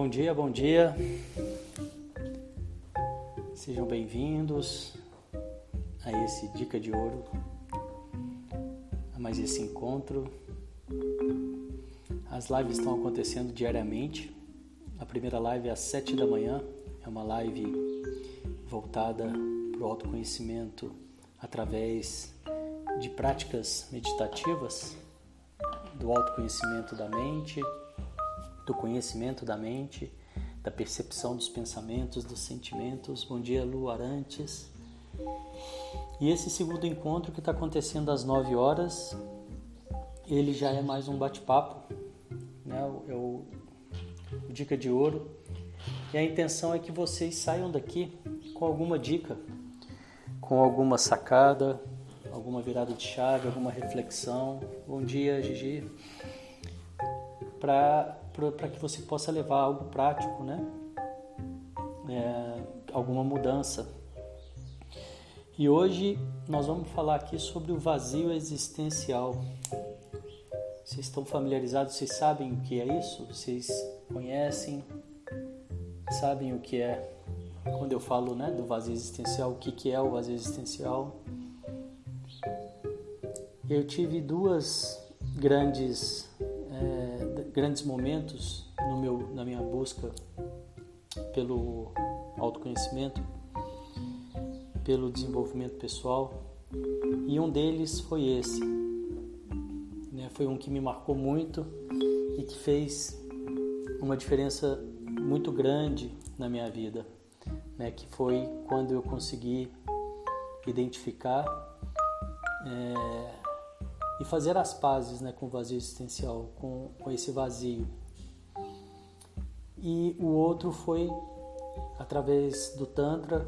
Bom dia, bom dia. Sejam bem-vindos a esse Dica de Ouro, a mais esse encontro. As lives estão acontecendo diariamente. A primeira live é às 7 da manhã, é uma live voltada para o autoconhecimento através de práticas meditativas, do autoconhecimento da mente, do conhecimento da mente, da percepção dos pensamentos, dos sentimentos. Bom dia, Lu Arantes. E esse segundo encontro que está acontecendo às 9 horas, ele já é mais um bate-papo, né? É o, o Dica de Ouro. E a intenção é que vocês saiam daqui com alguma dica, com alguma sacada, alguma virada de chave, alguma reflexão. Bom dia, Gigi. Para que você possa levar algo prático, né? É, alguma mudança. E hoje nós vamos falar aqui sobre o vazio existencial. Vocês estão familiarizados? Vocês sabem o que é isso? Vocês conhecem? Sabem o que é? Quando eu falo né, do vazio existencial, o que, que é o vazio existencial? Eu tive duas grandes, grandes momentos no meu, na minha busca pelo autoconhecimento, pelo desenvolvimento pessoal, e um deles foi esse. Né? Foi um que me marcou muito e que fez uma diferença muito grande na minha vida, né? que foi quando eu consegui identificar é, e fazer as pazes né, com o vazio existencial, com, com esse vazio. E o outro foi através do Tantra,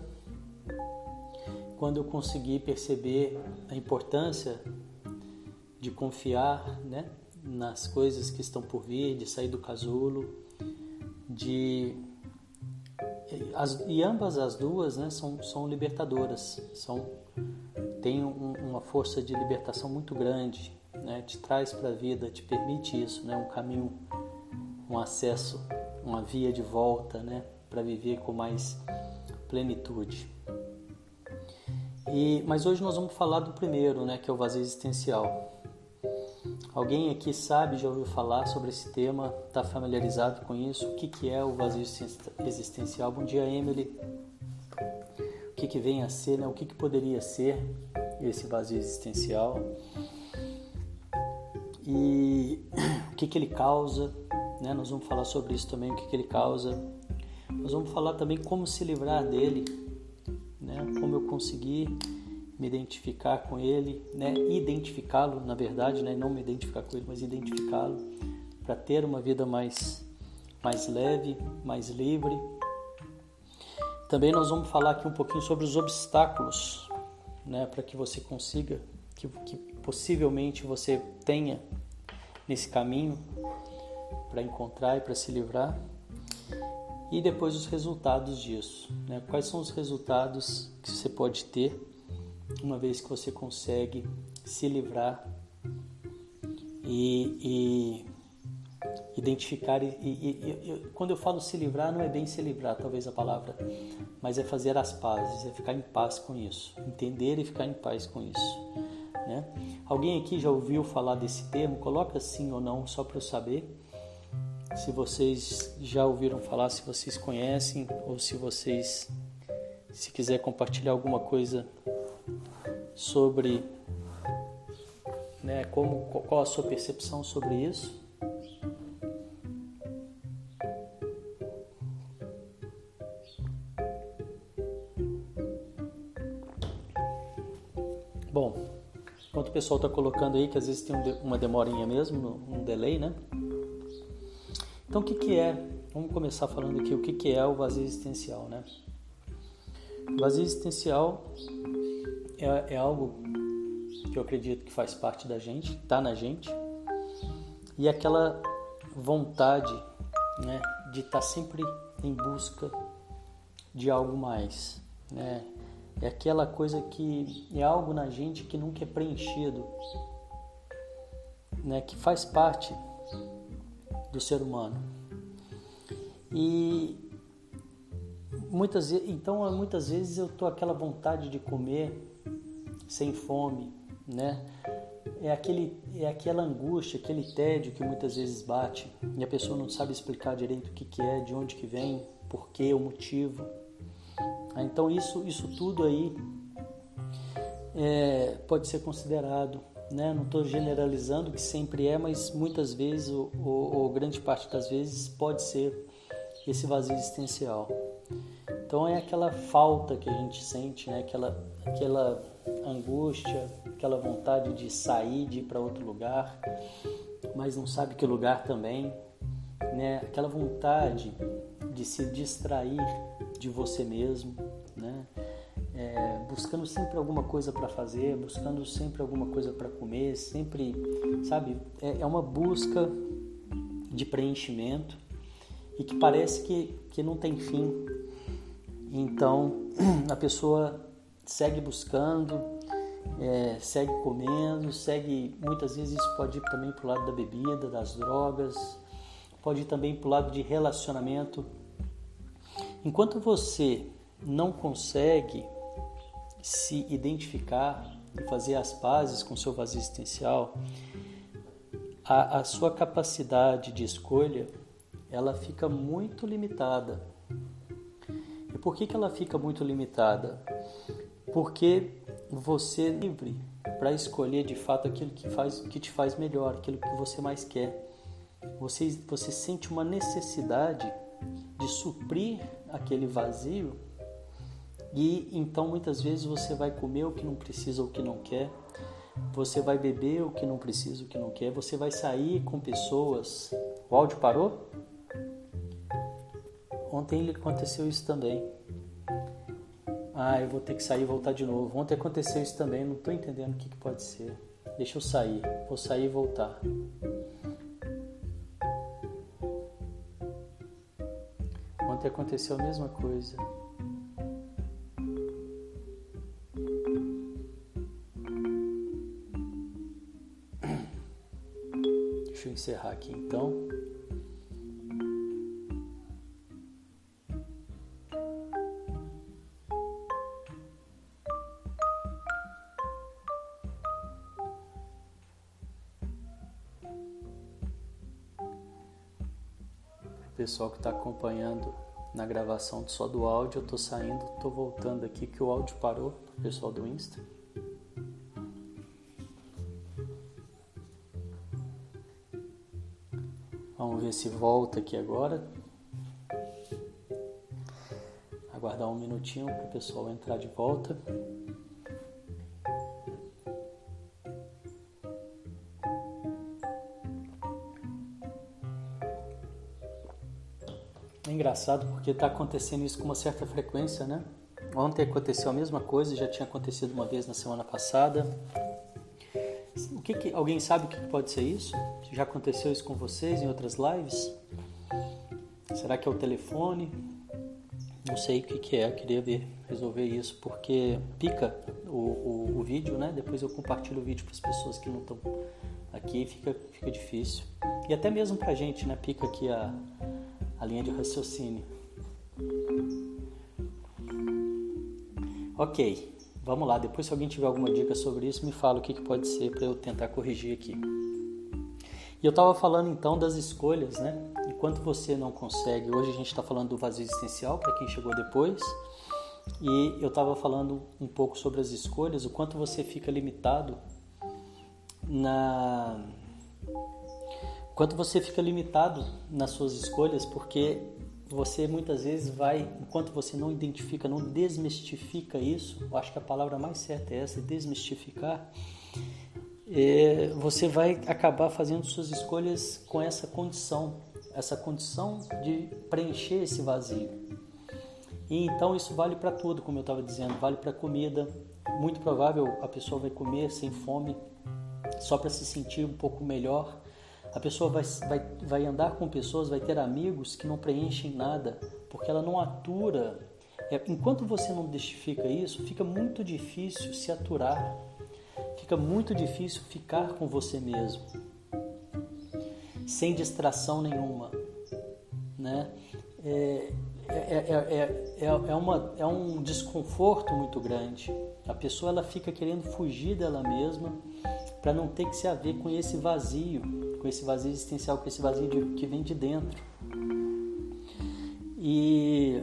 quando eu consegui perceber a importância de confiar né, nas coisas que estão por vir, de sair do casulo, de as, e ambas as duas né, são, são libertadoras, são tem um, uma força de libertação muito grande, né? te traz para a vida, te permite isso, né? um caminho, um acesso, uma via de volta né? para viver com mais plenitude. E, mas hoje nós vamos falar do primeiro, né? que é o vazio existencial. Alguém aqui sabe, já ouviu falar sobre esse tema, está familiarizado com isso? O que, que é o vazio existencial? Bom dia, Emily. Que, que vem a ser, né? o que, que poderia ser esse vazio existencial e o que, que ele causa. Né? Nós vamos falar sobre isso também, o que, que ele causa. Nós vamos falar também como se livrar dele, né? como eu conseguir me identificar com ele, né? identificá-lo, na verdade, né? não me identificar com ele, mas identificá-lo para ter uma vida mais, mais leve, mais livre. Também nós vamos falar aqui um pouquinho sobre os obstáculos né, para que você consiga, que, que possivelmente você tenha nesse caminho para encontrar e para se livrar. E depois os resultados disso. Né? Quais são os resultados que você pode ter uma vez que você consegue se livrar e, e identificar e, e, e, quando eu falo se livrar não é bem se livrar talvez a palavra mas é fazer as pazes é ficar em paz com isso entender e ficar em paz com isso né? alguém aqui já ouviu falar desse termo coloca sim ou não só para eu saber se vocês já ouviram falar se vocês conhecem ou se vocês se quiser compartilhar alguma coisa sobre né, como qual a sua percepção sobre isso pessoal está colocando aí, que às vezes tem uma demorinha mesmo, um delay, né? Então, o que, que é? Vamos começar falando aqui o que, que é o vazio existencial, né? O vazio existencial é, é algo que eu acredito que faz parte da gente, está na gente, e aquela vontade né, de estar tá sempre em busca de algo mais, né? É aquela coisa que é algo na gente que nunca é preenchido, né? que faz parte do ser humano. E muitas então muitas vezes eu tô aquela vontade de comer sem fome, né? É aquele é aquela angústia, aquele tédio que muitas vezes bate e a pessoa não sabe explicar direito o que, que é, de onde que vem, por quê, o motivo. Então isso isso tudo aí é, pode ser considerado né? Não estou generalizando que sempre é, mas muitas vezes, ou, ou, grande parte das vezes, pode ser esse vazio existencial. Então é aquela falta que a gente sente, né? aquela, aquela angústia, aquela vontade de sair, de ir para outro lugar, mas não sabe que lugar também, né? aquela vontade de se distrair de você mesmo, né? é, buscando sempre alguma coisa para fazer, buscando sempre alguma coisa para comer, sempre, sabe? É, é, uma busca de preenchimento e que parece que, que não tem fim. Então a pessoa segue buscando, é, segue comendo, segue. Muitas vezes isso pode ir também para o lado da bebida, das drogas, pode ir também para o lado de relacionamento. Enquanto você não consegue se identificar e fazer as pazes com seu vazio existencial, a, a sua capacidade de escolha ela fica muito limitada. E por que, que ela fica muito limitada? Porque você é livre para escolher de fato aquilo que, faz, que te faz melhor, aquilo que você mais quer. Você, você sente uma necessidade de suprir aquele vazio e então muitas vezes você vai comer o que não precisa ou o que não quer, você vai beber o que não precisa, o que não quer, você vai sair com pessoas. O áudio parou? Ontem aconteceu isso também. Ah, eu vou ter que sair e voltar de novo. Ontem aconteceu isso também, não estou entendendo o que, que pode ser. Deixa eu sair, vou sair e voltar. Ontem aconteceu a mesma coisa. encerrar aqui então. pessoal que está acompanhando na gravação só do áudio, eu estou saindo, estou voltando aqui que o áudio parou, pessoal do Insta. ver se volta aqui agora. Aguardar um minutinho para o pessoal entrar de volta. Engraçado porque está acontecendo isso com uma certa frequência, né? Ontem aconteceu a mesma coisa, já tinha acontecido uma vez na semana passada. O que, que alguém sabe o que pode ser isso? Já aconteceu isso com vocês em outras lives? Será que é o telefone? Não sei o que, que é, queria ver, resolver isso, porque pica o, o, o vídeo, né? Depois eu compartilho o vídeo para as pessoas que não estão aqui, fica, fica difícil. E até mesmo para a gente, né? Pica aqui a, a linha de raciocínio. Ok, vamos lá. Depois, se alguém tiver alguma dica sobre isso, me fala o que, que pode ser para eu tentar corrigir aqui. E eu estava falando então das escolhas, né? Enquanto você não consegue, hoje a gente está falando do vazio existencial para quem chegou depois, e eu estava falando um pouco sobre as escolhas, o quanto você fica limitado na quanto você fica limitado nas suas escolhas, porque você muitas vezes vai, enquanto você não identifica, não desmistifica isso, eu acho que a palavra mais certa é essa, desmistificar é, você vai acabar fazendo suas escolhas com essa condição, essa condição de preencher esse vazio. E então isso vale para tudo, como eu estava dizendo, vale para comida. Muito provável a pessoa vai comer sem fome, só para se sentir um pouco melhor. A pessoa vai, vai, vai andar com pessoas, vai ter amigos que não preenchem nada, porque ela não atura. É, enquanto você não destifica isso, fica muito difícil se aturar fica muito difícil ficar com você mesmo, sem distração nenhuma, né? é, é, é, é, uma, é um desconforto muito grande. A pessoa ela fica querendo fugir dela mesma para não ter que se haver com esse vazio, com esse vazio existencial, com esse vazio de, que vem de dentro. E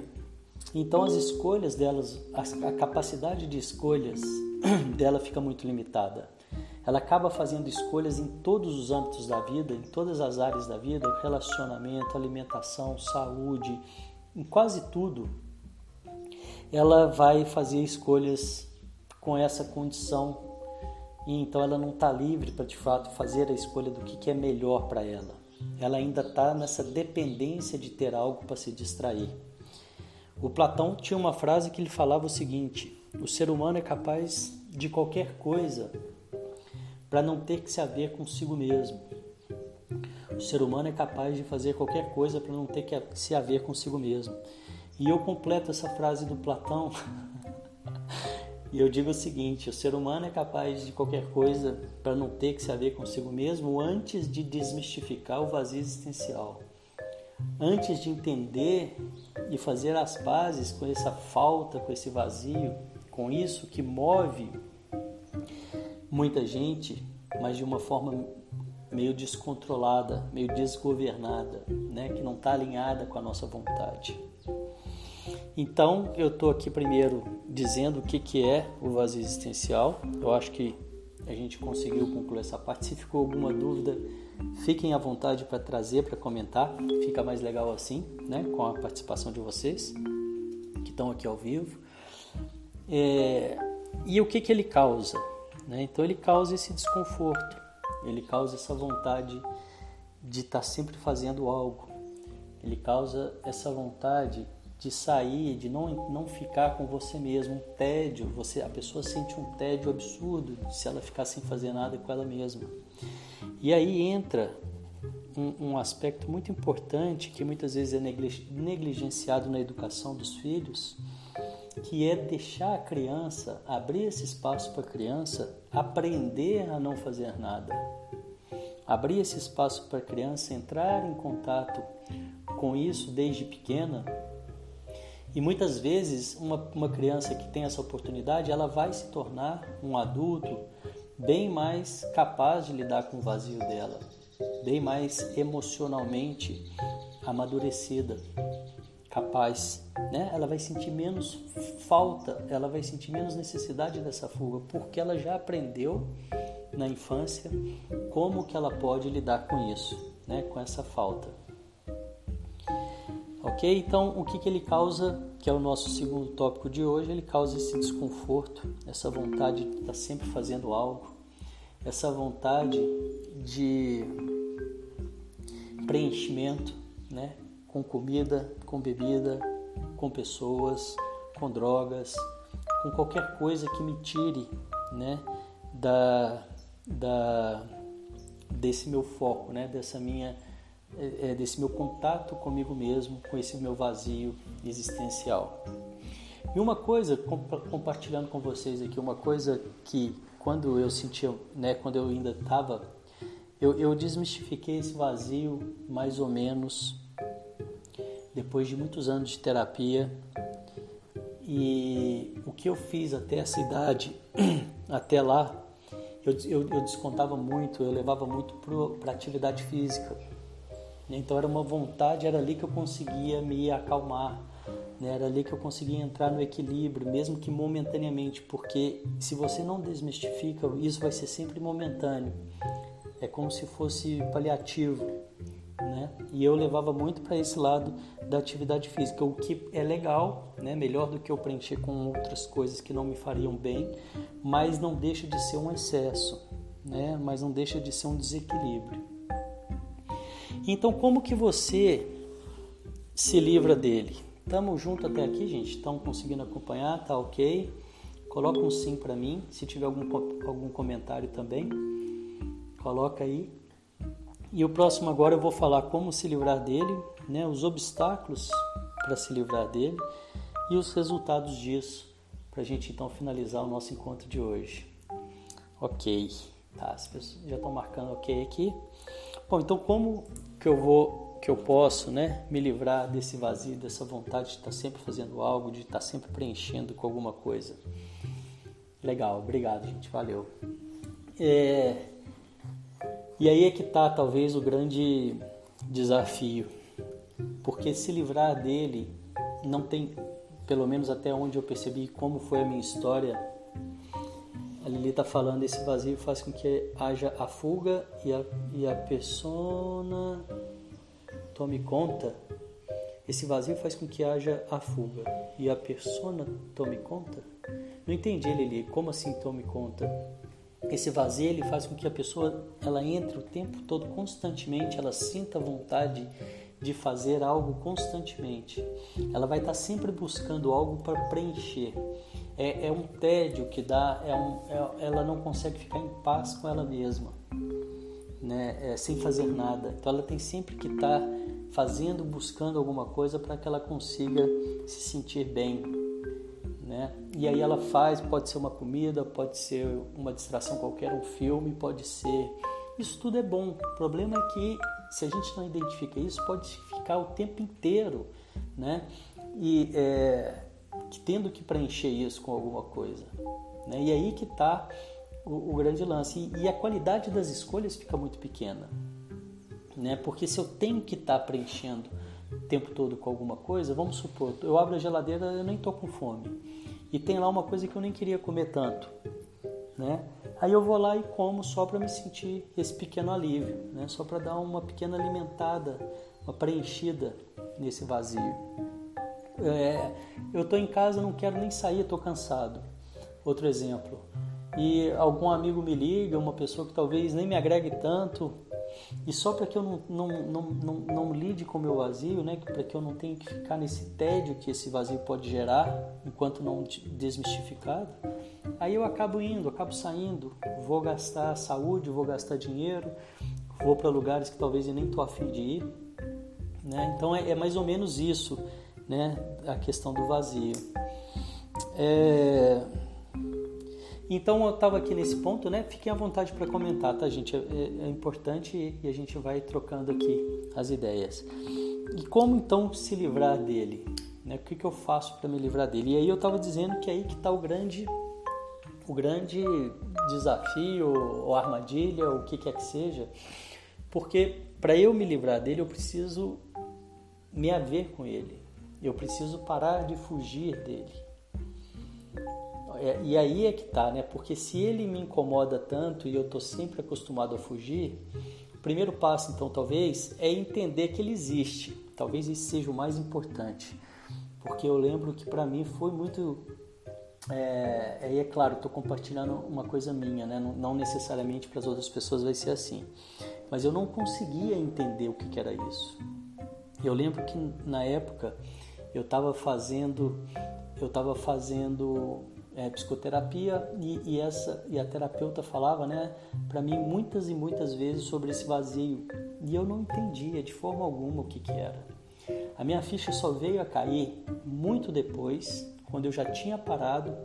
então as escolhas delas, a, capacidade de escolhas dela fica muito limitada. Ela acaba fazendo escolhas em todos os âmbitos da vida, em todas as áreas da vida, relacionamento, alimentação, saúde, em quase tudo. Ela vai fazer escolhas com essa condição e então ela não está livre para de fato fazer a escolha do que, que é melhor para ela. Ela ainda está nessa dependência de ter algo para se distrair. O Platão tinha uma frase que ele falava o seguinte: o ser humano é capaz de qualquer coisa para não ter que se haver consigo mesmo. O ser humano é capaz de fazer qualquer coisa para não ter que se haver consigo mesmo. E eu completo essa frase do Platão e eu digo o seguinte: o ser humano é capaz de qualquer coisa para não ter que se haver consigo mesmo antes de desmistificar o vazio existencial. Antes de entender e fazer as pazes com essa falta, com esse vazio, com isso que move muita gente, mas de uma forma meio descontrolada, meio desgovernada, né, que não está alinhada com a nossa vontade. Então, eu estou aqui primeiro dizendo o que, que é o vazio existencial. Eu acho que a gente conseguiu concluir essa parte. Se ficou alguma dúvida, fiquem à vontade para trazer, para comentar. Fica mais legal assim, né, com a participação de vocês que estão aqui ao vivo. É, e o que, que ele causa? Né? Então, ele causa esse desconforto, ele causa essa vontade de estar tá sempre fazendo algo, ele causa essa vontade de sair, de não, não ficar com você mesmo, um tédio, você, a pessoa sente um tédio absurdo se ela ficar sem fazer nada com ela mesma. E aí entra um, um aspecto muito importante que muitas vezes é negligenciado na educação dos filhos, que é deixar a criança, abrir esse espaço para a criança aprender a não fazer nada. Abrir esse espaço para a criança entrar em contato com isso desde pequena e muitas vezes uma, uma criança que tem essa oportunidade, ela vai se tornar um adulto bem mais capaz de lidar com o vazio dela, bem mais emocionalmente amadurecida, capaz, né? Ela vai sentir menos falta, ela vai sentir menos necessidade dessa fuga, porque ela já aprendeu na infância como que ela pode lidar com isso, né? Com essa falta. Ok? Então, o que, que ele causa, que é o nosso segundo tópico de hoje, ele causa esse desconforto, essa vontade de estar sempre fazendo algo, essa vontade de preenchimento, né? Com comida, com bebida, com pessoas, com drogas, com qualquer coisa que me tire, né? Da, da, desse meu foco, né? Dessa minha é, é, desse meu contato comigo mesmo, com esse meu vazio existencial. E uma coisa, compartilhando com vocês aqui, uma coisa que quando eu sentia, né, quando eu ainda estava, eu, eu desmistifiquei esse vazio mais ou menos depois de muitos anos de terapia. E o que eu fiz até essa idade, até lá, eu, eu, eu descontava muito, eu levava muito para atividade física então era uma vontade, era ali que eu conseguia me acalmar, né? era ali que eu conseguia entrar no equilíbrio, mesmo que momentaneamente, porque se você não desmistifica, isso vai ser sempre momentâneo. É como se fosse paliativo, né? E eu levava muito para esse lado da atividade física, o que é legal, né? Melhor do que eu preencher com outras coisas que não me fariam bem, mas não deixa de ser um excesso, né? Mas não deixa de ser um desequilíbrio. Então, como que você se livra dele? Estamos juntos até aqui, gente? Estão conseguindo acompanhar? Tá ok? Coloca um sim para mim. Se tiver algum, algum comentário também, coloca aí. E o próximo agora eu vou falar como se livrar dele, né? Os obstáculos para se livrar dele e os resultados disso, para a gente então finalizar o nosso encontro de hoje. Ok, tá? As pessoas já estão marcando ok aqui. Bom, então como que eu vou que eu posso, né, me livrar desse vazio, dessa vontade de estar sempre fazendo algo, de estar sempre preenchendo com alguma coisa. Legal, obrigado, gente, valeu. É, e aí é que está talvez o grande desafio, porque se livrar dele não tem, pelo menos até onde eu percebi como foi a minha história, Lili está falando esse vazio faz com que haja a fuga e a, e a persona tome conta. Esse vazio faz com que haja a fuga e a persona tome conta. Não entendi, Lili, como assim tome conta? Esse vazio ele faz com que a pessoa ela entre o tempo todo constantemente, ela sinta vontade de fazer algo constantemente. Ela vai estar sempre buscando algo para preencher. É, é, um tédio que dá, é um, é, ela não consegue ficar em paz com ela mesma, né? É, sem fazer nada. Então ela tem sempre que estar fazendo, buscando alguma coisa para que ela consiga se sentir bem, né? E aí ela faz, pode ser uma comida, pode ser uma distração qualquer, um filme, pode ser. Isso tudo é bom. O problema é que se a gente não identifica isso, pode ficar o tempo inteiro, né? E é, tendo que preencher isso com alguma coisa, né? E aí que está o, o, grande lance. E, e, a qualidade das escolhas fica muito pequena, né? Porque se eu tenho que estar tá preenchendo o tempo todo com alguma coisa, vamos supor, eu abro a geladeira, eu nem tô com fome e tem lá uma coisa que eu nem queria comer tanto, né? Aí eu vou lá e como só para me sentir esse pequeno alívio, né? Só para dar uma pequena alimentada, uma preenchida nesse vazio. É, eu estou em casa, não quero nem sair, estou cansado. Outro exemplo. E algum amigo me liga, uma pessoa que talvez nem me agregue tanto, e só para que eu não, não, não, não, não lide com o meu vazio, né? para que eu não tenha que ficar nesse tédio que esse vazio pode gerar enquanto não desmistificado, aí eu acabo indo, acabo saindo, vou gastar saúde, vou gastar dinheiro, vou para lugares que talvez eu nem estou afim de ir. Né? Então é, é mais ou menos isso, né? a questão do vazio. É... Então eu estava aqui nesse ponto, né? Fiquem à vontade para comentar, tá, gente? É, é, é, importante e a gente vai trocando aqui as ideias. E como então se livrar dele? Né? O que, que eu faço para me livrar dele? E aí eu estava dizendo que aí que está o grande, o grande desafio ou armadilha, ou o que quer que seja, porque para eu me livrar dele eu preciso me haver com ele. Eu preciso parar de fugir dele. É, e aí é que tá, né? Porque se ele me incomoda tanto e eu tô sempre acostumado a fugir, o primeiro passo, então, talvez, é entender que ele existe. Talvez isso seja o mais importante. Porque eu lembro que para mim foi muito. É, aí é claro, estou compartilhando uma coisa minha, né? não, não necessariamente para as outras pessoas vai ser assim. Mas eu não conseguia entender o que, que era isso. Eu lembro que na época eu estava fazendo, eu estava fazendo é, psicoterapia e, e, essa e a terapeuta falava, né, para mim muitas e muitas vezes sobre esse vazio e eu não entendia de forma alguma o que que era. A minha ficha só veio a cair muito depois, quando eu já tinha parado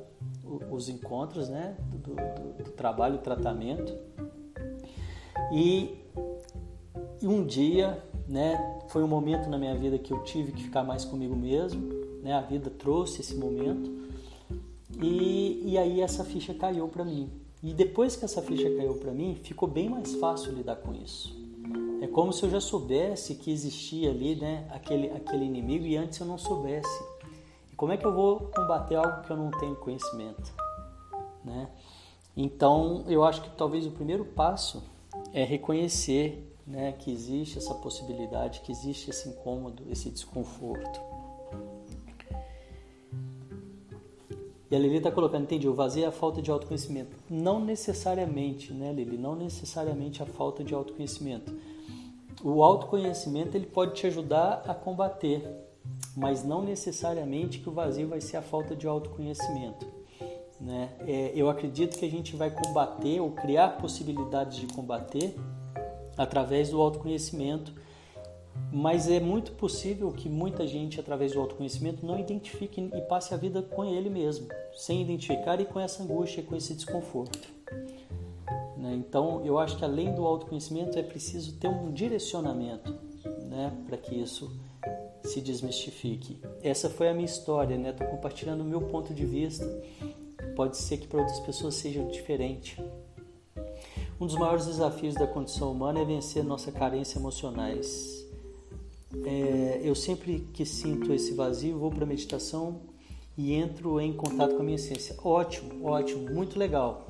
os encontros, né, do, do, do trabalho, tratamento e, e um dia, né, foi um momento na minha vida que eu tive que ficar mais comigo mesmo, né, a vida trouxe esse momento e, e aí essa ficha caiu para mim. E depois que essa ficha caiu para mim, ficou bem mais fácil lidar com isso. É como se eu já soubesse que existia ali, né, aquele, aquele inimigo e antes eu não soubesse. E como é que eu vou combater algo que eu não tenho conhecimento, né? Então, eu acho que talvez o primeiro passo é reconhecer, né, que existe essa possibilidade, que existe esse incômodo, esse desconforto. E a Lili está colocando, entendi, o vazio é a falta de autoconhecimento. Não necessariamente, né, Lili? Não necessariamente a falta de autoconhecimento. O autoconhecimento ele pode te ajudar a combater, mas não necessariamente que o vazio vai ser a falta de autoconhecimento. Né? É, eu acredito que a gente vai combater ou criar possibilidades de combater através do autoconhecimento mas é muito possível que muita gente, através do autoconhecimento, não identifique e passe a vida com ele mesmo, sem identificar e com essa angústia, com esse desconforto. Né? Então, eu acho que além do autoconhecimento é preciso ter um direcionamento. né, para que isso se desmistifique. Essa foi a minha história, né? Estou compartilhando o meu ponto de vista. Pode ser que para outras pessoas seja diferente. Um dos maiores desafios da condição humana é vencer nossa carência emocionais. É, eu sempre que sinto esse vazio, vou para a meditação e entro em contato com a minha essência. Ótimo, ótimo, muito legal.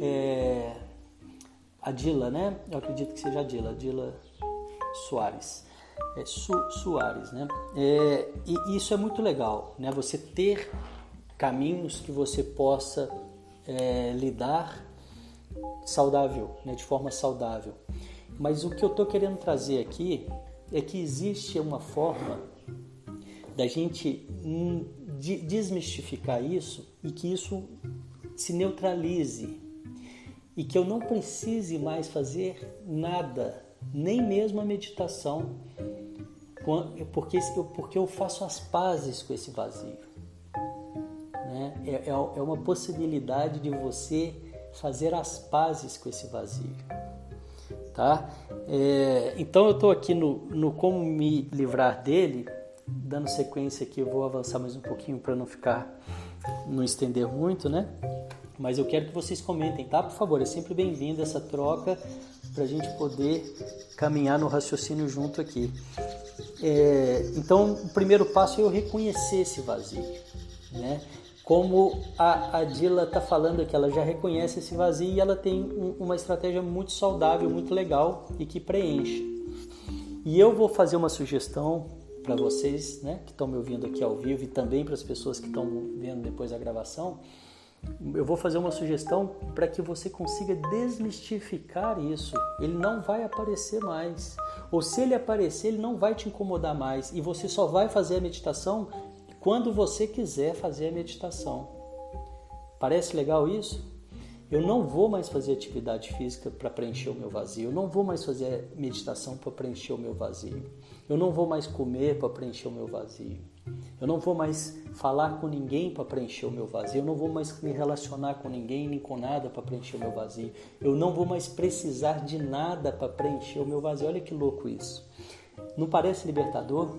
É, a Dila, né? Eu acredito que seja a Dila, Dila Soares. É, Su, Soares, né? É, e isso é muito legal, né? Você ter caminhos que você possa é, lidar saudável, né? de forma saudável. Mas o que eu estou querendo trazer aqui é que existe uma forma da gente desmistificar isso e que isso se neutralize e que eu não precise mais fazer nada, nem mesmo a meditação, porque, porque eu faço as pazes com esse vazio. Né? É, é, é uma possibilidade de você fazer as pazes com esse vazio. Tá? É, então eu estou aqui no, no como me livrar dele, dando sequência aqui, eu vou avançar mais um pouquinho para não ficar, não estender muito, né? Mas eu quero que vocês comentem, tá? Por favor, é sempre bem-vindo essa troca para a gente poder caminhar no raciocínio junto aqui. É, então, o primeiro passo é eu reconhecer esse vazio, né? Como a, a Dila está falando aqui, ela já reconhece esse vazio e ela tem um, uma estratégia muito saudável, muito legal e que preenche. E eu vou fazer uma sugestão para vocês, né, que estão me ouvindo aqui ao vivo e também para as pessoas que estão vendo depois da gravação. Eu vou fazer uma sugestão para que você consiga desmistificar isso. Ele não vai aparecer mais. Ou se ele aparecer, ele não vai te incomodar mais. E você só vai fazer a meditação quando você quiser fazer a meditação. Parece legal isso? Eu não vou mais fazer atividade física para preencher o meu vazio. Eu não vou mais fazer meditação para preencher o meu vazio. Eu não vou mais comer para preencher o meu vazio. Eu não vou mais falar com ninguém para preencher o meu vazio. Eu não vou mais me relacionar com ninguém nem com nada para preencher o meu vazio. Eu não vou mais precisar de nada para preencher o meu vazio. Olha que louco isso. Não parece libertador?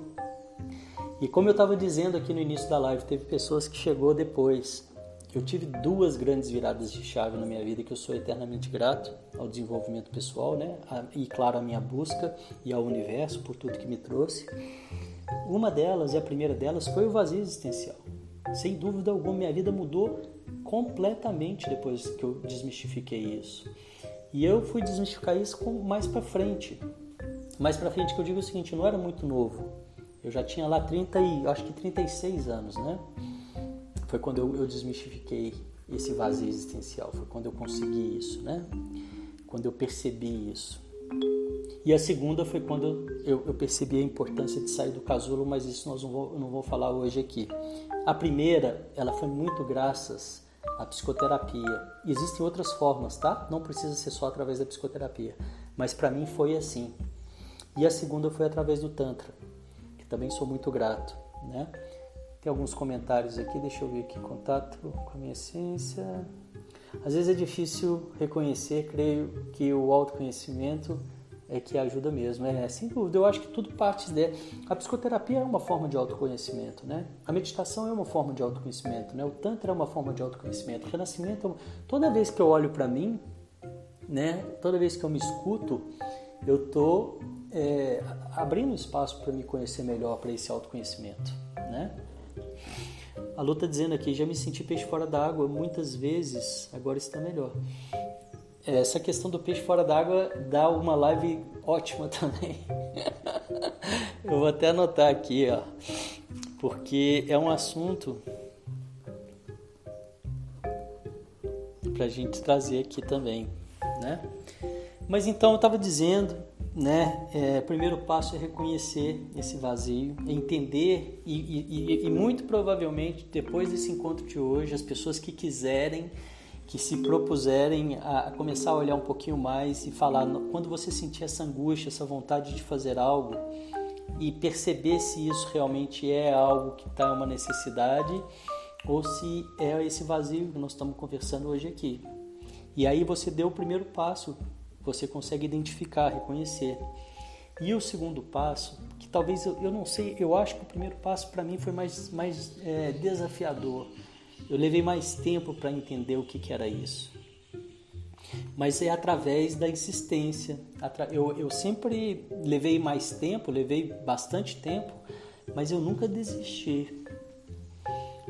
E como eu estava dizendo aqui no início da live, teve pessoas que chegou depois. Eu tive duas grandes viradas de chave na minha vida que eu sou eternamente grato ao desenvolvimento pessoal, né? E claro, a minha busca e ao universo por tudo que me trouxe. Uma delas, e a primeira delas, foi o vazio existencial. Sem dúvida alguma, minha vida mudou completamente depois que eu desmistifiquei isso. E eu fui desmistificar isso mais para frente. Mais para frente que eu digo o seguinte, não era muito novo. Eu já tinha lá 30 e acho que 36 anos, né? Foi quando eu, eu desmistifiquei esse vazio existencial, foi quando eu consegui isso, né? Quando eu percebi isso. E a segunda foi quando eu, eu, percebi a importância de sair do casulo, mas isso nós não vou, não vou falar hoje aqui. A primeira, ela foi muito graças à psicoterapia. Existem outras formas, tá? Não precisa ser só através da psicoterapia, mas para mim foi assim. E a segunda foi através do Tantra, também sou muito grato, né? Tem alguns comentários aqui, deixa eu ver aqui, contato com a minha essência. Às vezes é difícil reconhecer, creio que o autoconhecimento é que ajuda mesmo. É, sem dúvida, eu acho que tudo parte de. A psicoterapia é uma forma de autoconhecimento, né? A meditação é uma forma de autoconhecimento, né? O Tantra é uma forma de autoconhecimento. O renascimento, é toda vez que eu olho para mim, né? Toda vez que eu me escuto, eu tô é, abrindo espaço para me conhecer melhor, para esse autoconhecimento, né? A Lu está dizendo aqui, já me senti peixe fora d'água muitas vezes, agora está melhor essa questão do peixe fora d'água dá uma live ótima também. Eu vou até anotar aqui, ó, porque é um assunto para a gente trazer aqui também, né? Mas então eu estava dizendo, né? É, primeiro passo é reconhecer esse vazio, entender e, e, e muito provavelmente depois desse encontro de hoje, as pessoas que quiserem que se propuserem a começar a olhar um pouquinho mais e falar quando você sentir essa angústia, essa vontade de fazer algo e perceber se isso realmente é algo que está uma necessidade ou se é esse vazio que nós estamos conversando hoje aqui. E aí você deu o primeiro passo, você consegue identificar, reconhecer. E o segundo passo, que talvez eu, eu não sei, eu acho que o primeiro passo para mim foi mais, mais é, desafiador. Eu levei mais tempo para entender o que, que era isso. Mas é através da insistência. Eu, eu sempre levei mais tempo, levei bastante tempo, mas eu nunca desisti.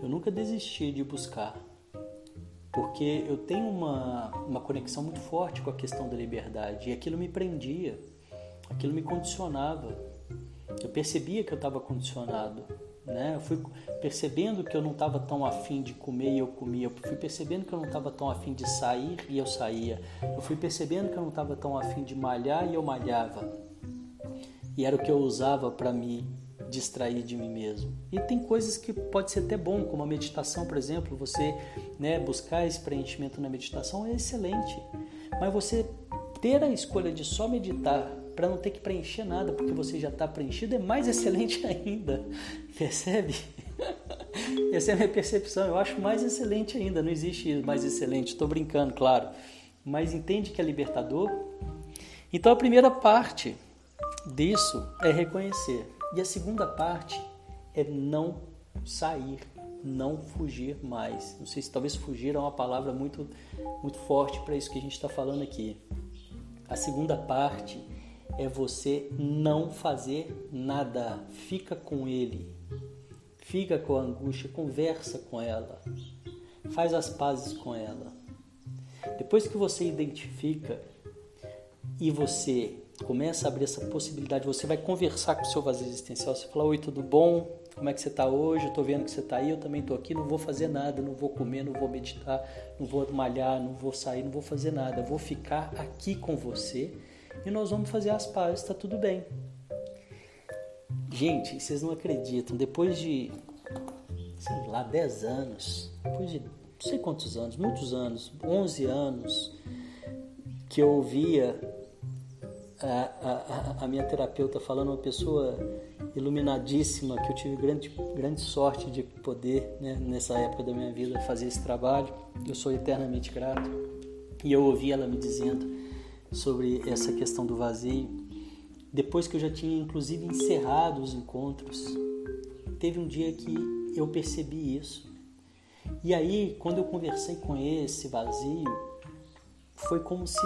Eu nunca desisti de buscar. Porque eu tenho uma, uma conexão muito forte com a questão da liberdade e aquilo me prendia aquilo me condicionava. Eu percebia que eu estava condicionado. Né? Eu fui percebendo que eu não estava tão afim de comer e eu comia. Eu fui percebendo que eu não estava tão afim de sair e eu saía. Eu fui percebendo que eu não estava tão afim de malhar e eu malhava. E era o que eu usava para me distrair de mim mesmo. E tem coisas que pode ser até bom, como a meditação, por exemplo. Você né, buscar esse preenchimento na meditação é excelente. Mas você ter a escolha de só meditar para não ter que preencher nada, porque você já está preenchido, é mais excelente ainda. Percebe? Essa é a minha percepção. Eu acho mais excelente ainda. Não existe mais excelente. Estou brincando, claro. Mas entende que é libertador? Então a primeira parte disso é reconhecer. E a segunda parte é não sair, não fugir mais. Não sei se talvez fugir é uma palavra muito, muito forte para isso que a gente está falando aqui. A segunda parte é você não fazer nada. Fica com ele. Fica com a angústia, conversa com ela. Faz as pazes com ela. Depois que você identifica e você começa a abrir essa possibilidade, você vai conversar com o seu vazio existencial. Você fala: Oi, tudo bom? Como é que você está hoje? Eu estou vendo que você está aí, eu também estou aqui. Não vou fazer nada, não vou comer, não vou meditar, não vou malhar, não vou sair, não vou fazer nada. Vou ficar aqui com você e nós vamos fazer as pazes, está tudo bem. Gente, vocês não acreditam, depois de, sei lá, 10 anos, depois de não sei quantos anos, muitos anos, 11 anos, que eu ouvia a, a, a minha terapeuta falando, uma pessoa iluminadíssima, que eu tive grande, grande sorte de poder, né, nessa época da minha vida, fazer esse trabalho. Eu sou eternamente grato. E eu ouvi ela me dizendo sobre essa questão do vazio, depois que eu já tinha inclusive encerrado os encontros, teve um dia que eu percebi isso. E aí, quando eu conversei com esse vazio, foi como se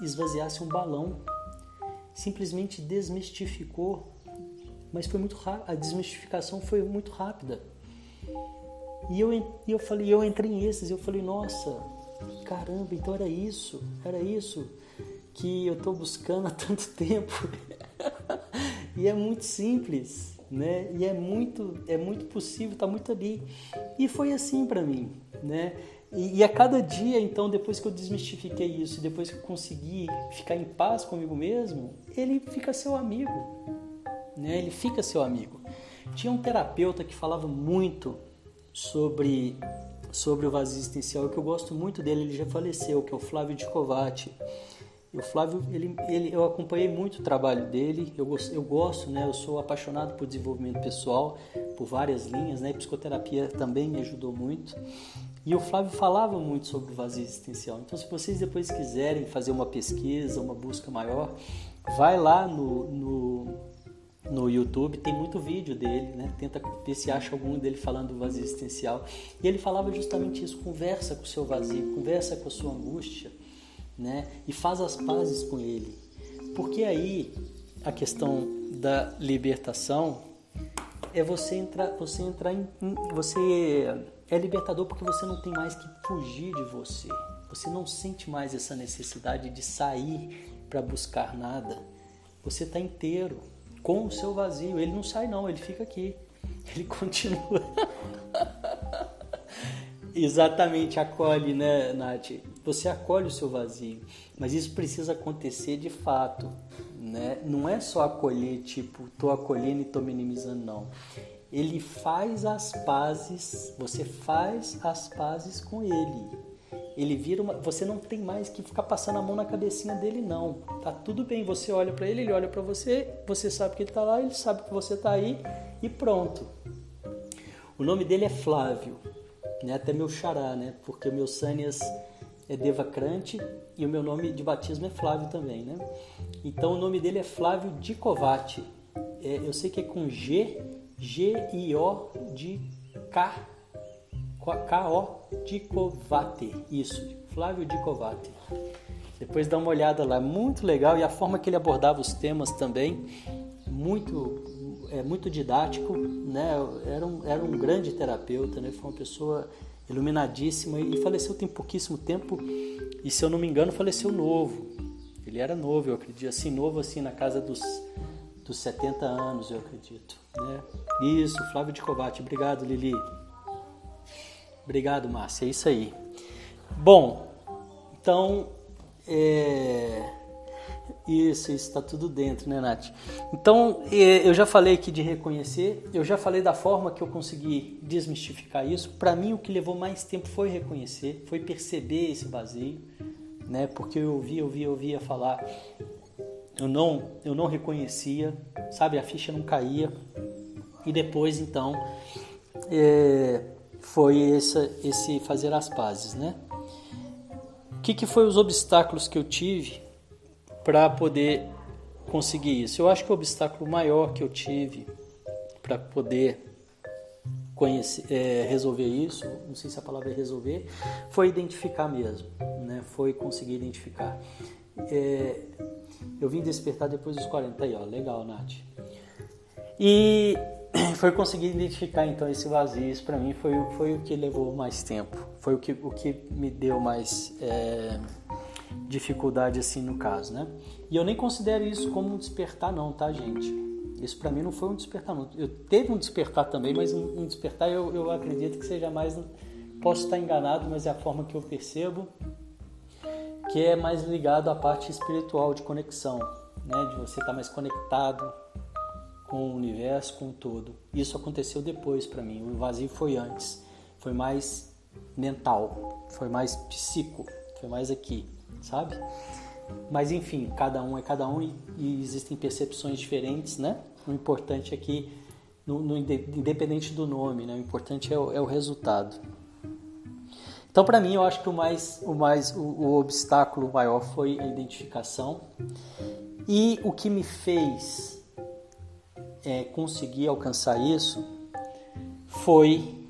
esvaziasse um balão. Simplesmente desmistificou, mas foi muito rápido. A desmistificação foi muito rápida. E eu, eu falei, eu entrei em esses, eu falei, nossa, caramba, então era isso, era isso que eu estou buscando há tanto tempo. e é muito simples, né? E é muito, é muito possível, está muito ali. E foi assim para mim, né? E, e, a cada dia, então, depois que eu desmistifiquei isso, depois que eu consegui ficar em paz comigo mesmo, ele fica seu amigo, né? Ele fica seu amigo. Tinha um terapeuta que falava muito sobre sobre o vazio existencial que eu gosto muito dele, ele já faleceu, que é o Flávio de. O Flávio, ele, ele, eu acompanhei muito o trabalho dele, eu, eu gosto, né, eu sou apaixonado por desenvolvimento pessoal, por várias linhas, né, psicoterapia também me ajudou muito. E o Flávio falava muito sobre o vazio existencial. Então, se vocês depois quiserem fazer uma pesquisa, uma busca maior, vai lá no, no, no YouTube, tem muito vídeo dele, né? Tenta ver se acha algum dele falando do vazio existencial. E ele falava justamente isso: conversa com o seu vazio, conversa com a sua angústia né? E faz as pazes com ele. Porque aí a questão da libertação é você entrar, você entrar em, você é libertador porque você não tem mais que fugir de você. Você não sente mais essa necessidade de sair para buscar nada. Você está inteiro com o seu vazio. Ele não sai não, ele fica aqui. Ele continua. Exatamente, acolhe, né, Nath? Você acolhe o seu vazio, mas isso precisa acontecer de fato, né? Não é só acolher, tipo, tô acolhendo e tô minimizando, não. Ele faz as pazes, você faz as pazes com ele. Ele vira uma, você não tem mais que ficar passando a mão na cabecinha dele não. Tá tudo bem, você olha para ele, ele olha para você, você sabe que ele tá lá, ele sabe que você tá aí e pronto. O nome dele é Flávio né? até meu xará, né? porque meu Sânias é Devacrante e o meu nome de batismo é Flávio também. Né? Então o nome dele é Flávio Dicovati. É, eu sei que é com G, G-I-O de K, K-O Dicovati. Isso, Flávio Dicovati. Depois dá uma olhada lá, muito legal e a forma que ele abordava os temas também, muito é muito didático, né? Era um, era um grande terapeuta, né? Foi uma pessoa iluminadíssima e faleceu tem pouquíssimo tempo e se eu não me engano faleceu novo. Ele era novo, eu acredito, assim novo assim na casa dos dos 70 anos, eu acredito, né? Isso, Flávio de Covate, obrigado Lili. Obrigado, Márcia, é isso aí. Bom, então é... Isso, isso está tudo dentro, né, Nath? Então, eu já falei aqui de reconhecer, eu já falei da forma que eu consegui desmistificar isso. Para mim, o que levou mais tempo foi reconhecer, foi perceber esse vazio, né? Porque eu ouvia, ouvia, ouvia falar, eu não, eu não reconhecia, sabe? A ficha não caía. E depois, então, é, foi esse, fazer as pazes, né? O que, que foi os obstáculos que eu tive para poder conseguir isso. Eu acho que o obstáculo maior que eu tive para poder conhecer, é, resolver isso, não sei se a palavra é resolver, foi identificar mesmo, né? Foi conseguir identificar. É, eu vim despertar depois dos 40 aí, ó, legal, Nath. E foi conseguir identificar então esse vazio. Isso para mim foi, foi o que levou mais tempo, foi o que, o que me deu mais é, dificuldade assim no caso, né? E eu nem considero isso como um despertar não, tá, gente? Isso para mim não foi um despertar não. Eu teve um despertar também, mas um, um despertar eu, eu acredito que seja mais posso estar enganado, mas é a forma que eu percebo que é mais ligado à parte espiritual de conexão, né? De você estar mais conectado com o universo, com o todo. Isso aconteceu depois para mim. O vazio foi antes. Foi mais mental, foi mais psico, foi mais aqui sabe? Mas enfim, cada um é cada um e, e existem percepções diferentes, né? O importante é que, no, no, independente do nome, né? O importante é o, é o resultado. Então, para mim, eu acho que o mais, o mais, o, o obstáculo maior foi a identificação e o que me fez é, conseguir alcançar isso foi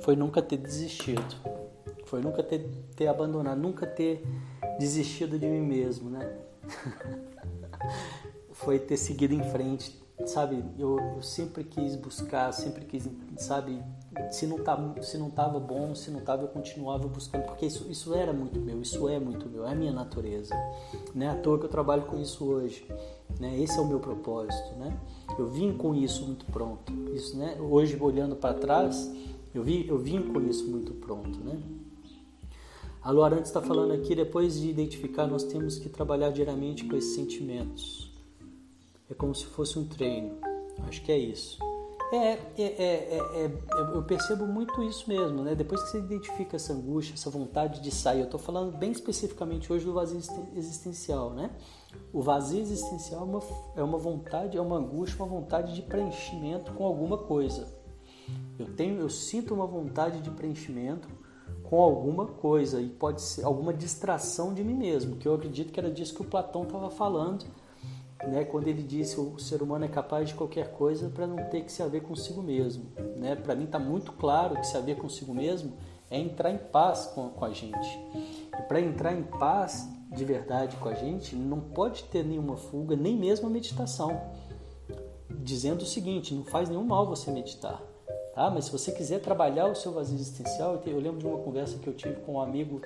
foi nunca ter desistido, foi nunca ter, ter abandonado, nunca ter desistido de mim mesmo, né? foi ter seguido em frente, sabe? Eu, eu, sempre quis buscar, sempre quis, sabe? Se não tá, se não tava bom, se não tava, eu continuava buscando, porque isso, isso era muito meu, isso é muito meu, é a minha natureza, né? À toa que eu trabalho com isso hoje, né? Esse é o meu propósito, né? Eu vim com isso muito pronto, isso, né? Hoje olhando para trás eu, vi, eu vim com isso muito pronto, né? A Luarante está falando aqui, depois de identificar, nós temos que trabalhar diariamente com esses sentimentos. É como se fosse um treino. Acho que é isso. É, é, é, é, eu percebo muito isso mesmo, né? Depois que você identifica essa angústia, essa vontade de sair, eu estou falando bem especificamente hoje do vazio existencial, né? O vazio existencial é uma, é uma vontade, é uma angústia, uma vontade de preenchimento com alguma coisa. Eu tenho, eu sinto uma vontade de preenchimento com alguma coisa e pode ser alguma distração de mim mesmo, que eu acredito que era disso que o Platão estava falando, né, quando ele disse o ser humano é capaz de qualquer coisa para não ter que se haver consigo mesmo, né? Para mim está muito claro que se haver consigo mesmo é entrar em paz com, com a gente. E para entrar em paz de verdade com a gente, não pode ter nenhuma fuga, nem mesmo a meditação. Dizendo o seguinte, não faz nenhum mal você meditar. Tá? Mas se você quiser trabalhar o seu vazio existencial, eu lembro de uma conversa que eu tive com um amigo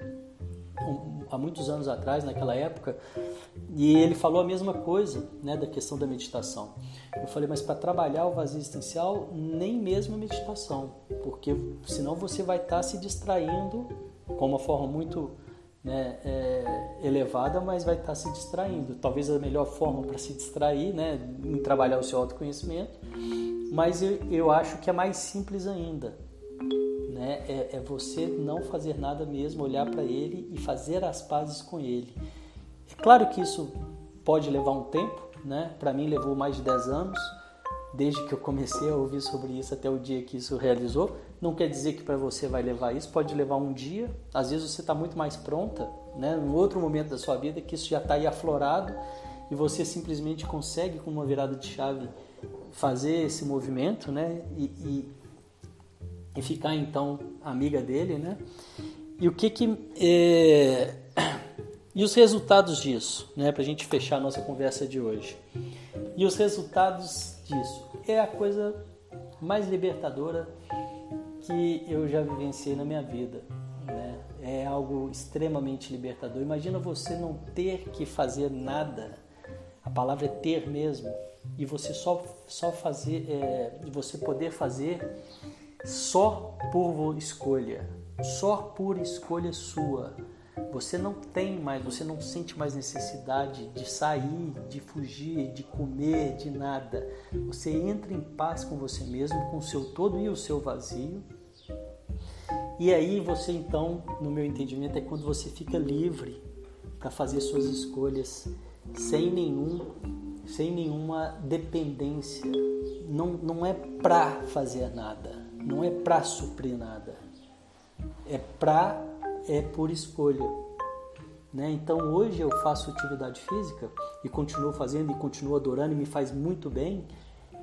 há muitos anos atrás, naquela época, e ele falou a mesma coisa né, da questão da meditação. Eu falei, mas para trabalhar o vazio existencial, nem mesmo a meditação, porque senão você vai estar tá se distraindo com uma forma muito né, é, elevada, mas vai estar tá se distraindo. Talvez a melhor forma para se distrair, né, em trabalhar o seu autoconhecimento, mas eu, eu acho que é mais simples ainda. Né? É, é você não fazer nada mesmo, olhar para ele e fazer as pazes com ele. É claro que isso pode levar um tempo, né? Para mim levou mais de 10 anos, desde que eu comecei a ouvir sobre isso até o dia que isso realizou. Não quer dizer que para você vai levar isso, pode levar um dia. Às vezes você está muito mais pronta, né? Num outro momento da sua vida que isso já está aí aflorado e você simplesmente consegue com uma virada de chave fazer esse movimento, né? E, e, e ficar então amiga dele, né? E o que que é... e os resultados disso, né? Para a gente fechar a nossa conversa de hoje. E os resultados disso é a coisa mais libertadora que eu já vivenciei na minha vida. Né? É algo extremamente libertador. Imagina você não ter que fazer nada. A palavra é ter mesmo. E você só, só fazer, é, você poder fazer só por escolha, só por escolha sua você não tem mais, você não sente mais necessidade de sair, de fugir, de comer, de nada. Você entra em paz com você mesmo, com o seu todo e o seu vazio. E aí você então, no meu entendimento, é quando você fica livre para fazer suas escolhas sem nenhum, sem nenhuma dependência. Não, não é para fazer nada, não é para suprir nada. É para é por escolha. Né? Então hoje eu faço atividade física e continuo fazendo e continuo adorando e me faz muito bem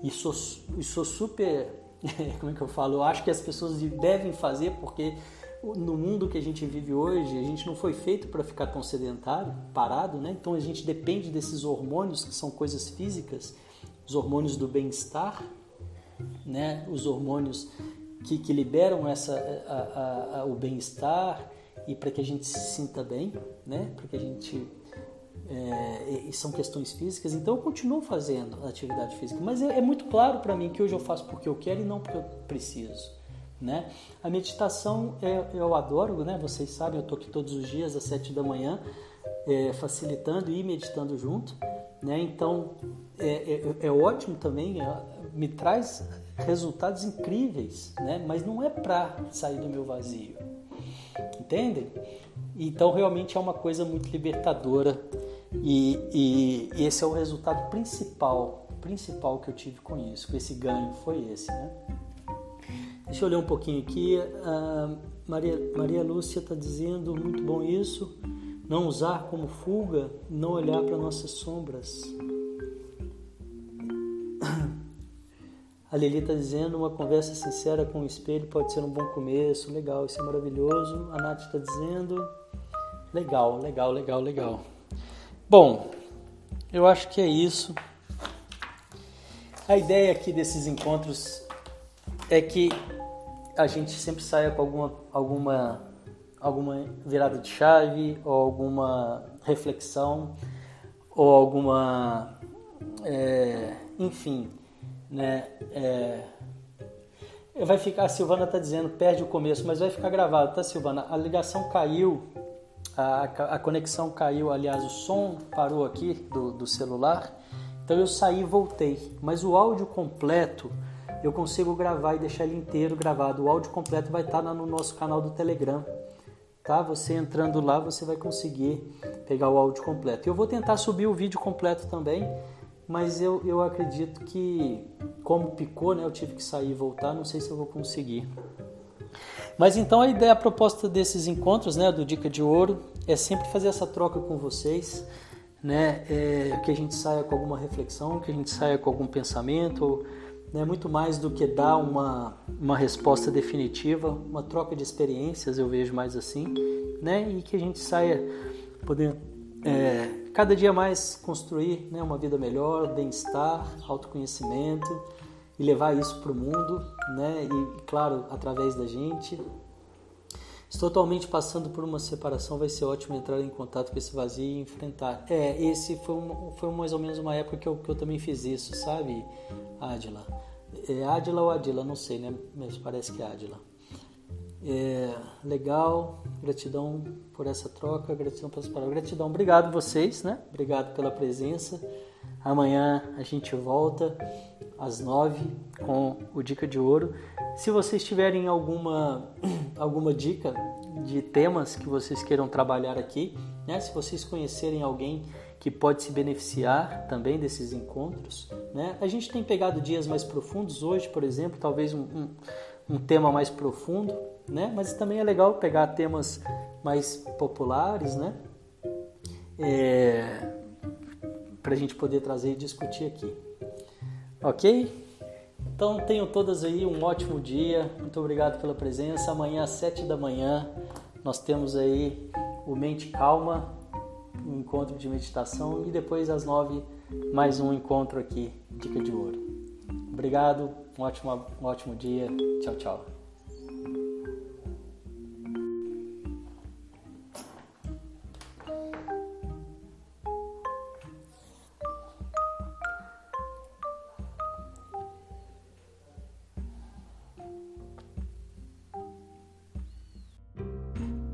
e sou, e sou super, como é que eu falo? Eu acho que as pessoas devem fazer porque no mundo que a gente vive hoje, a gente não foi feito para ficar tão sedentário, parado, né? Então a gente depende desses hormônios que são coisas físicas, os hormônios do bem-estar, né? Os hormônios que, que liberam essa, a, a, a, o bem-estar, e para que a gente se sinta bem, né? Para que a gente é, são questões físicas, então eu continuo fazendo atividade física, mas é, é muito claro para mim que hoje eu faço porque eu quero e não porque eu preciso, né? A meditação é, eu adoro, né? Vocês sabem, eu tô aqui todos os dias às sete da manhã, é, facilitando e meditando junto, né? Então é, é, é ótimo também, é, me traz resultados incríveis, né? Mas não é para sair do meu vazio, Entendem? Então realmente é uma coisa muito libertadora e, e, e, esse é o resultado principal, principal que eu tive com isso, com esse ganho foi esse, né? Deixa eu ler um pouquinho aqui. Uh, Maria, Maria Lúcia está dizendo muito bom isso. Não usar como fuga, não olhar para nossas sombras. A Lili está dizendo uma conversa sincera com o espelho pode ser um bom começo, legal, isso é maravilhoso. A Nath está dizendo legal, legal, legal, legal. Bom, eu acho que é isso. A ideia aqui desses encontros é que a gente sempre saia com alguma, alguma, alguma virada de chave ou alguma reflexão ou alguma, é, enfim, né? É, vai ficar, a Silvana está dizendo, perde o começo, mas vai ficar gravado, tá, Silvana? A ligação caiu, a, a conexão caiu, aliás, o som parou aqui do, do celular, então eu saí e voltei. Mas o áudio completo eu consigo gravar e deixar ele inteiro gravado. O áudio completo vai estar tá no nosso canal do Telegram. Tá? Você entrando lá, você vai conseguir pegar o áudio completo. Eu vou tentar subir o vídeo completo também mas eu, eu acredito que, como picou, né, eu tive que sair e voltar, não sei se eu vou conseguir. Mas então a ideia, a proposta desses encontros, né, do Dica de Ouro, é sempre fazer essa troca com vocês, né, é, que a gente saia com alguma reflexão, que a gente saia com algum pensamento, né, muito mais do que dar uma, uma resposta definitiva, uma troca de experiências, eu vejo mais assim, né, e que a gente saia podendo é, cada dia mais construir né, uma vida melhor, bem-estar, autoconhecimento e levar isso para o mundo, né? E claro, através da gente. Estou atualmente passando por uma separação, vai ser ótimo entrar em contato com esse vazio e enfrentar. É, esse foi, um, foi mais ou menos uma época que eu, que eu também fiz isso, sabe, Adila? É Adila ou Adila, não sei, né? Mas parece que é Adila. É, legal, gratidão por essa troca, gratidão pelas palavras. Gratidão, obrigado vocês, né? Obrigado pela presença. Amanhã a gente volta às nove com o Dica de Ouro. Se vocês tiverem alguma, alguma dica de temas que vocês queiram trabalhar aqui, né? Se vocês conhecerem alguém que pode se beneficiar também desses encontros. Né? A gente tem pegado dias mais profundos hoje, por exemplo, talvez um, um, um tema mais profundo, né? mas também é legal pegar temas mais populares, né? É, para a gente poder trazer e discutir aqui. Ok? Então tenham todas aí um ótimo dia. Muito obrigado pela presença. Amanhã às 7 da manhã nós temos aí o Mente Calma, um encontro de meditação e depois às 9 mais um encontro aqui, Dica de Ouro. Obrigado, um ótimo, um ótimo dia. Tchau, tchau.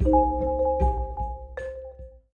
you.